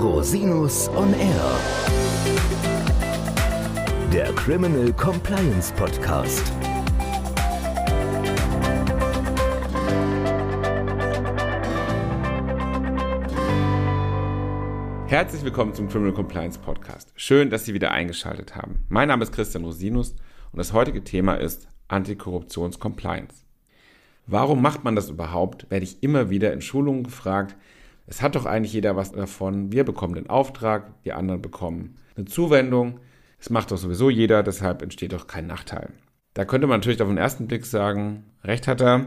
Rosinus on Air. Der Criminal Compliance Podcast. Herzlich willkommen zum Criminal Compliance Podcast. Schön, dass Sie wieder eingeschaltet haben. Mein Name ist Christian Rosinus und das heutige Thema ist Antikorruptions-Compliance. Warum macht man das überhaupt? Werde ich immer wieder in Schulungen gefragt. Es hat doch eigentlich jeder was davon. Wir bekommen den Auftrag, die anderen bekommen eine Zuwendung. Es macht doch sowieso jeder, deshalb entsteht doch kein Nachteil. Da könnte man natürlich auf den ersten Blick sagen, recht hat er,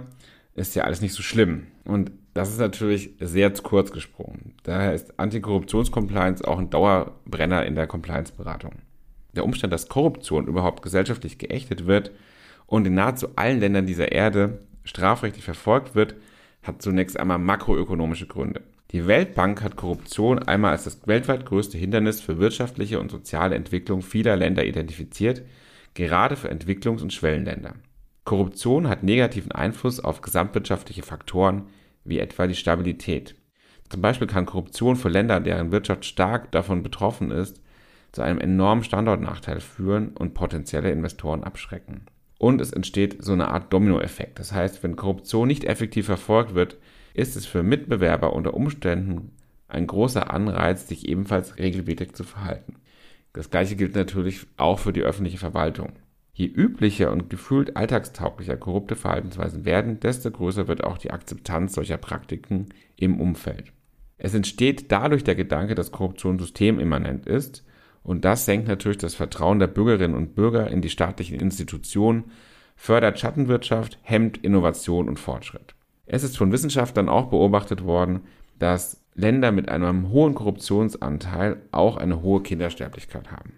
ist ja alles nicht so schlimm. Und das ist natürlich sehr zu kurz gesprungen. Daher ist Antikorruptionscompliance auch ein Dauerbrenner in der Compliance-Beratung. Der Umstand, dass Korruption überhaupt gesellschaftlich geächtet wird und in nahezu allen Ländern dieser Erde strafrechtlich verfolgt wird, hat zunächst einmal makroökonomische Gründe. Die Weltbank hat Korruption einmal als das weltweit größte Hindernis für wirtschaftliche und soziale Entwicklung vieler Länder identifiziert, gerade für Entwicklungs- und Schwellenländer. Korruption hat negativen Einfluss auf gesamtwirtschaftliche Faktoren wie etwa die Stabilität. Zum Beispiel kann Korruption für Länder, deren Wirtschaft stark davon betroffen ist, zu einem enormen Standortnachteil führen und potenzielle Investoren abschrecken. Und es entsteht so eine Art Dominoeffekt. Das heißt, wenn Korruption nicht effektiv verfolgt wird, ist es für Mitbewerber unter Umständen ein großer Anreiz, sich ebenfalls regelmäßig zu verhalten. Das gleiche gilt natürlich auch für die öffentliche Verwaltung. Je üblicher und gefühlt alltagstauglicher korrupte Verhaltensweisen werden, desto größer wird auch die Akzeptanz solcher Praktiken im Umfeld. Es entsteht dadurch der Gedanke, dass Korruption systemimmanent ist und das senkt natürlich das Vertrauen der Bürgerinnen und Bürger in die staatlichen Institutionen, fördert Schattenwirtschaft, hemmt Innovation und Fortschritt. Es ist von Wissenschaftlern auch beobachtet worden, dass Länder mit einem hohen Korruptionsanteil auch eine hohe Kindersterblichkeit haben.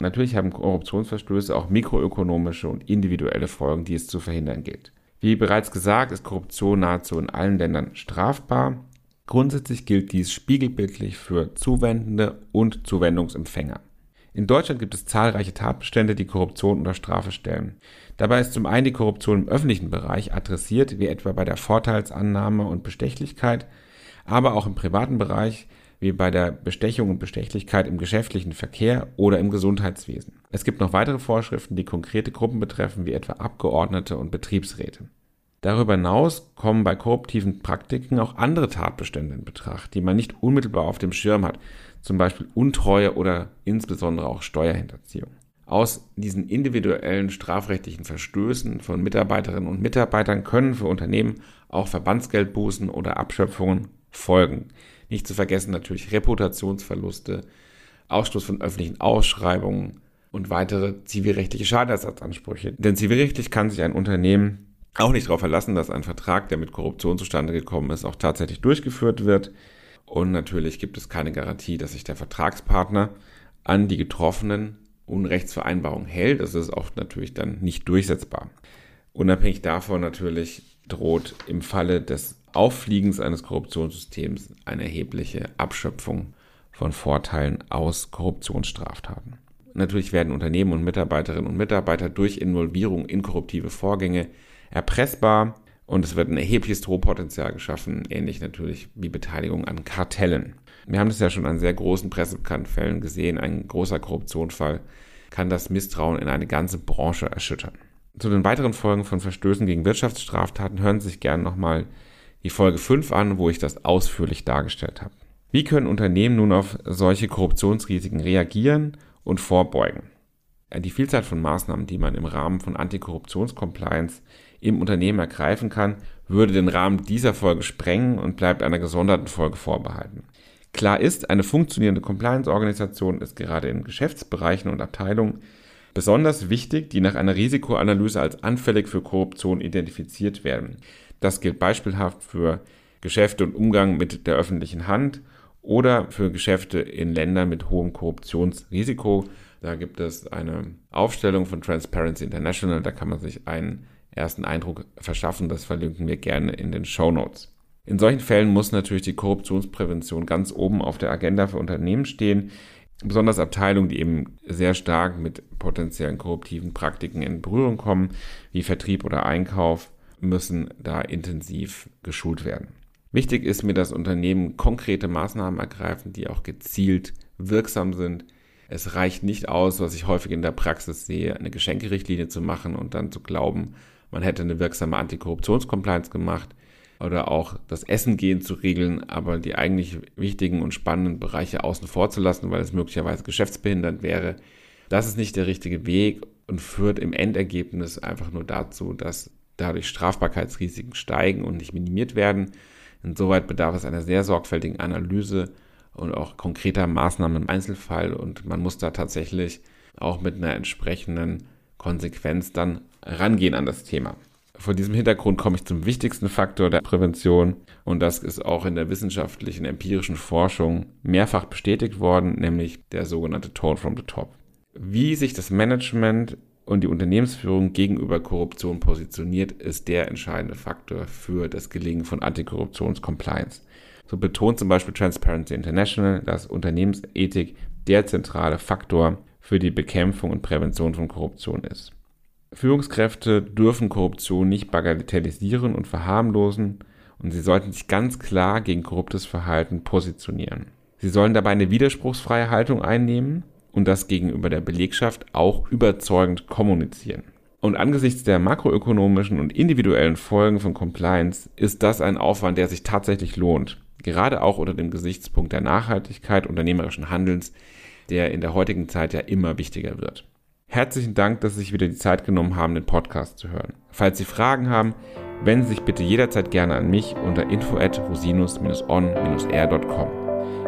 Natürlich haben Korruptionsverstöße auch mikroökonomische und individuelle Folgen, die es zu verhindern gilt. Wie bereits gesagt, ist Korruption nahezu in allen Ländern strafbar. Grundsätzlich gilt dies spiegelbildlich für Zuwendende und Zuwendungsempfänger. In Deutschland gibt es zahlreiche Tatbestände, die Korruption unter Strafe stellen. Dabei ist zum einen die Korruption im öffentlichen Bereich adressiert, wie etwa bei der Vorteilsannahme und Bestechlichkeit, aber auch im privaten Bereich wie bei der Bestechung und Bestechlichkeit im geschäftlichen Verkehr oder im Gesundheitswesen. Es gibt noch weitere Vorschriften, die konkrete Gruppen betreffen, wie etwa Abgeordnete und Betriebsräte. Darüber hinaus kommen bei korruptiven Praktiken auch andere Tatbestände in Betracht, die man nicht unmittelbar auf dem Schirm hat, zum Beispiel Untreue oder insbesondere auch Steuerhinterziehung. Aus diesen individuellen strafrechtlichen Verstößen von Mitarbeiterinnen und Mitarbeitern können für Unternehmen auch Verbandsgeldbußen oder Abschöpfungen folgen. Nicht zu vergessen natürlich Reputationsverluste, Ausschluss von öffentlichen Ausschreibungen und weitere zivilrechtliche Schadenersatzansprüche. Denn zivilrechtlich kann sich ein Unternehmen auch nicht darauf verlassen, dass ein Vertrag, der mit Korruption zustande gekommen ist, auch tatsächlich durchgeführt wird. Und natürlich gibt es keine Garantie, dass sich der Vertragspartner an die getroffenen Unrechtsvereinbarungen hält. Das ist auch natürlich dann nicht durchsetzbar. Unabhängig davon natürlich droht im Falle des Auffliegens eines Korruptionssystems eine erhebliche Abschöpfung von Vorteilen aus Korruptionsstraftaten. Natürlich werden Unternehmen und Mitarbeiterinnen und Mitarbeiter durch Involvierung in korruptive Vorgänge erpressbar und es wird ein erhebliches Drohpotenzial geschaffen, ähnlich natürlich wie Beteiligung an Kartellen. Wir haben das ja schon an sehr großen Pressebekanntfällen gesehen. Ein großer Korruptionsfall kann das Misstrauen in eine ganze Branche erschüttern. Zu den weiteren Folgen von Verstößen gegen Wirtschaftsstraftaten hören Sie sich gerne nochmal die Folge 5 an, wo ich das ausführlich dargestellt habe. Wie können Unternehmen nun auf solche Korruptionsrisiken reagieren und vorbeugen? Die Vielzahl von Maßnahmen, die man im Rahmen von Antikorruptionscompliance im Unternehmen ergreifen kann, würde den Rahmen dieser Folge sprengen und bleibt einer gesonderten Folge vorbehalten. Klar ist, eine funktionierende Compliance-Organisation ist gerade in Geschäftsbereichen und Abteilungen besonders wichtig, die nach einer Risikoanalyse als anfällig für Korruption identifiziert werden. Das gilt beispielhaft für Geschäfte und Umgang mit der öffentlichen Hand oder für Geschäfte in Ländern mit hohem Korruptionsrisiko. Da gibt es eine Aufstellung von Transparency International, da kann man sich einen ersten Eindruck verschaffen. Das verlinken wir gerne in den Show Notes. In solchen Fällen muss natürlich die Korruptionsprävention ganz oben auf der Agenda für Unternehmen stehen, besonders Abteilungen, die eben sehr stark mit potenziellen korruptiven Praktiken in Berührung kommen, wie Vertrieb oder Einkauf müssen da intensiv geschult werden. Wichtig ist mir, dass Unternehmen konkrete Maßnahmen ergreifen, die auch gezielt wirksam sind. Es reicht nicht aus, was ich häufig in der Praxis sehe, eine Geschenkerichtlinie zu machen und dann zu glauben, man hätte eine wirksame Antikorruptionscompliance gemacht oder auch das Essen gehen zu regeln, aber die eigentlich wichtigen und spannenden Bereiche außen vor zu lassen, weil es möglicherweise geschäftsbehindernd wäre. Das ist nicht der richtige Weg und führt im Endergebnis einfach nur dazu, dass dadurch Strafbarkeitsrisiken steigen und nicht minimiert werden. Insoweit bedarf es einer sehr sorgfältigen Analyse und auch konkreter Maßnahmen im Einzelfall und man muss da tatsächlich auch mit einer entsprechenden Konsequenz dann rangehen an das Thema. Vor diesem Hintergrund komme ich zum wichtigsten Faktor der Prävention und das ist auch in der wissenschaftlichen empirischen Forschung mehrfach bestätigt worden, nämlich der sogenannte Tone from the Top. Wie sich das Management und die Unternehmensführung gegenüber Korruption positioniert, ist der entscheidende Faktor für das Gelingen von Antikorruptionscompliance. So betont zum Beispiel Transparency International, dass Unternehmensethik der zentrale Faktor für die Bekämpfung und Prävention von Korruption ist. Führungskräfte dürfen Korruption nicht bagatellisieren und verharmlosen und sie sollten sich ganz klar gegen korruptes Verhalten positionieren. Sie sollen dabei eine widerspruchsfreie Haltung einnehmen und das gegenüber der Belegschaft auch überzeugend kommunizieren. Und angesichts der makroökonomischen und individuellen Folgen von Compliance ist das ein Aufwand, der sich tatsächlich lohnt. Gerade auch unter dem Gesichtspunkt der Nachhaltigkeit unternehmerischen Handelns, der in der heutigen Zeit ja immer wichtiger wird. Herzlichen Dank, dass Sie sich wieder die Zeit genommen haben, den Podcast zu hören. Falls Sie Fragen haben, wenden Sie sich bitte jederzeit gerne an mich unter info at rosinus-on-r.com.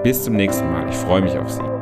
Bis zum nächsten Mal. Ich freue mich auf Sie.